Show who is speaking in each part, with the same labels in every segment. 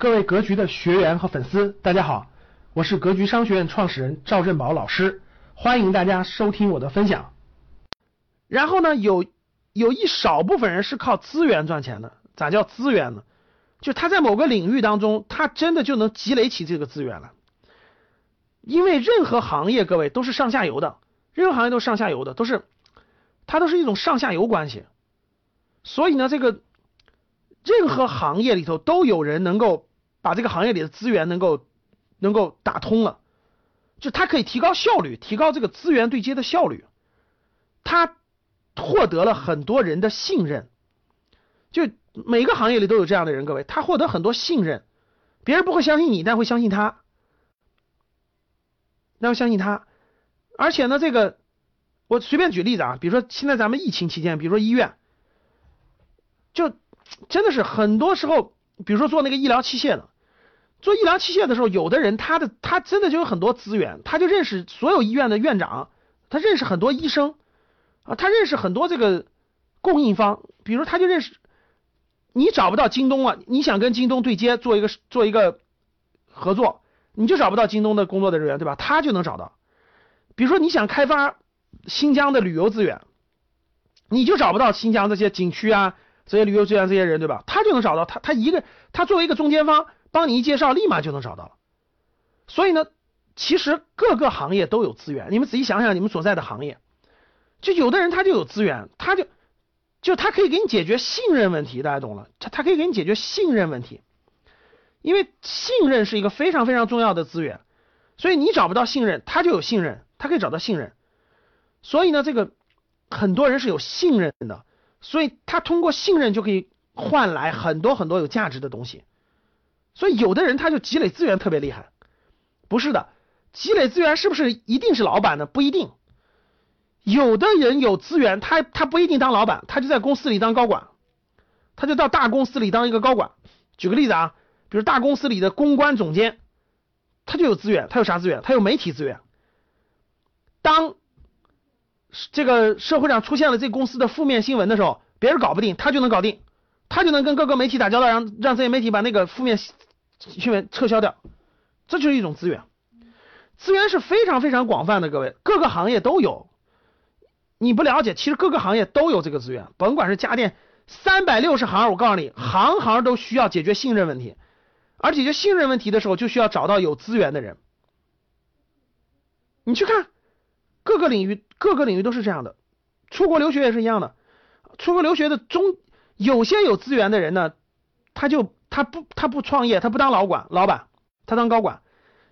Speaker 1: 各位格局的学员和粉丝，大家好，我是格局商学院创始人赵振宝老师，欢迎大家收听我的分享。然后呢，有有一少部分人是靠资源赚钱的，咋叫资源呢？就他在某个领域当中，他真的就能积累起这个资源了。因为任何行业，各位都是上下游的，任何行业都是上下游的，都是它都是一种上下游关系。所以呢，这个任何行业里头都有人能够把这个行业里的资源能够能够打通了，就它可以提高效率，提高这个资源对接的效率。他获得了很多人的信任，就每个行业里都有这样的人，各位，他获得很多信任，别人不会相信你，但会相信他。那要相信他，而且呢，这个我随便举例子啊，比如说现在咱们疫情期间，比如说医院，就真的是很多时候，比如说做那个医疗器械的，做医疗器械的时候，有的人他的他真的就有很多资源，他就认识所有医院的院长，他认识很多医生啊，他认识很多这个供应方，比如他就认识，你找不到京东啊，你想跟京东对接做一个做一个合作。你就找不到京东的工作的人员，对吧？他就能找到。比如说你想开发新疆的旅游资源，你就找不到新疆这些景区啊、这些旅游资源这些人，对吧？他就能找到。他他一个他作为一个中间方，帮你一介绍，立马就能找到了。所以呢，其实各个行业都有资源。你们仔细想想，你们所在的行业，就有的人他就有资源，他就就他可以给你解决信任问题，大家懂了？他他可以给你解决信任问题。因为信任是一个非常非常重要的资源，所以你找不到信任，他就有信任，他可以找到信任。所以呢，这个很多人是有信任的，所以他通过信任就可以换来很多很多有价值的东西。所以有的人他就积累资源特别厉害，不是的，积累资源是不是一定是老板呢？不一定。有的人有资源，他他不一定当老板，他就在公司里当高管，他就到大公司里当一个高管。举个例子啊。比如大公司里的公关总监，他就有资源，他有啥资源？他有媒体资源。当这个社会上出现了这公司的负面新闻的时候，别人搞不定，他就能搞定，他就能跟各个媒体打交道，让让这些媒体把那个负面新闻撤销掉。这就是一种资源，资源是非常非常广泛的，各位，各个行业都有。你不了解，其实各个行业都有这个资源，甭管是家电，三百六十行，我告诉你，行行都需要解决信任问题。而解决信任问题的时候，就需要找到有资源的人。你去看各个领域，各个领域都是这样的。出国留学也是一样的。出国留学的中，有些有资源的人呢，他就他不他不创业，他不当老管老板，他当高管。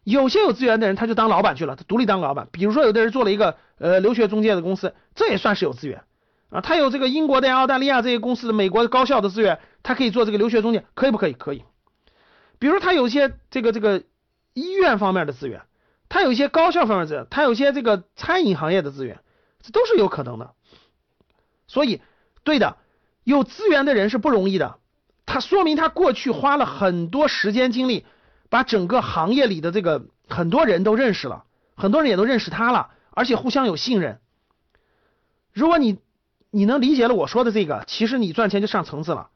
Speaker 1: 有些有资源的人，他就当老板去了，他独立当老板。比如说，有的人做了一个呃留学中介的公司，这也算是有资源啊。他有这个英国的、澳大利亚这些公司的、美国的高校的资源，他可以做这个留学中介，可以不可以？可以。比如他有一些这个这个医院方面的资源，他有一些高校方面的资源，他有一些这个餐饮行业的资源，这都是有可能的。所以，对的，有资源的人是不容易的。他说明他过去花了很多时间精力，把整个行业里的这个很多人都认识了，很多人也都认识他了，而且互相有信任。如果你你能理解了我说的这个，其实你赚钱就上层次了。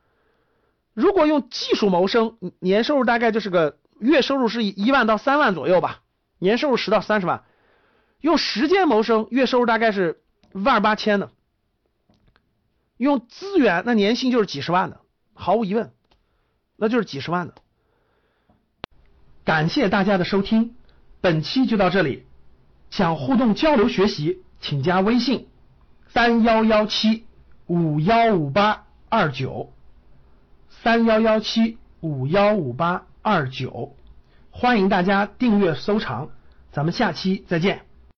Speaker 1: 如果用技术谋生，年收入大概就是个月收入是一万到三万左右吧，年收入十到三十万。用时间谋生，月收入大概是万八千的。用资源，那年薪就是几十万的，毫无疑问，那就是几十万的。感谢大家的收听，本期就到这里。想互动交流学习，请加微信三幺幺七五幺五八二九。三幺幺七五幺五八二九，欢迎大家订阅收藏，咱们下期再见。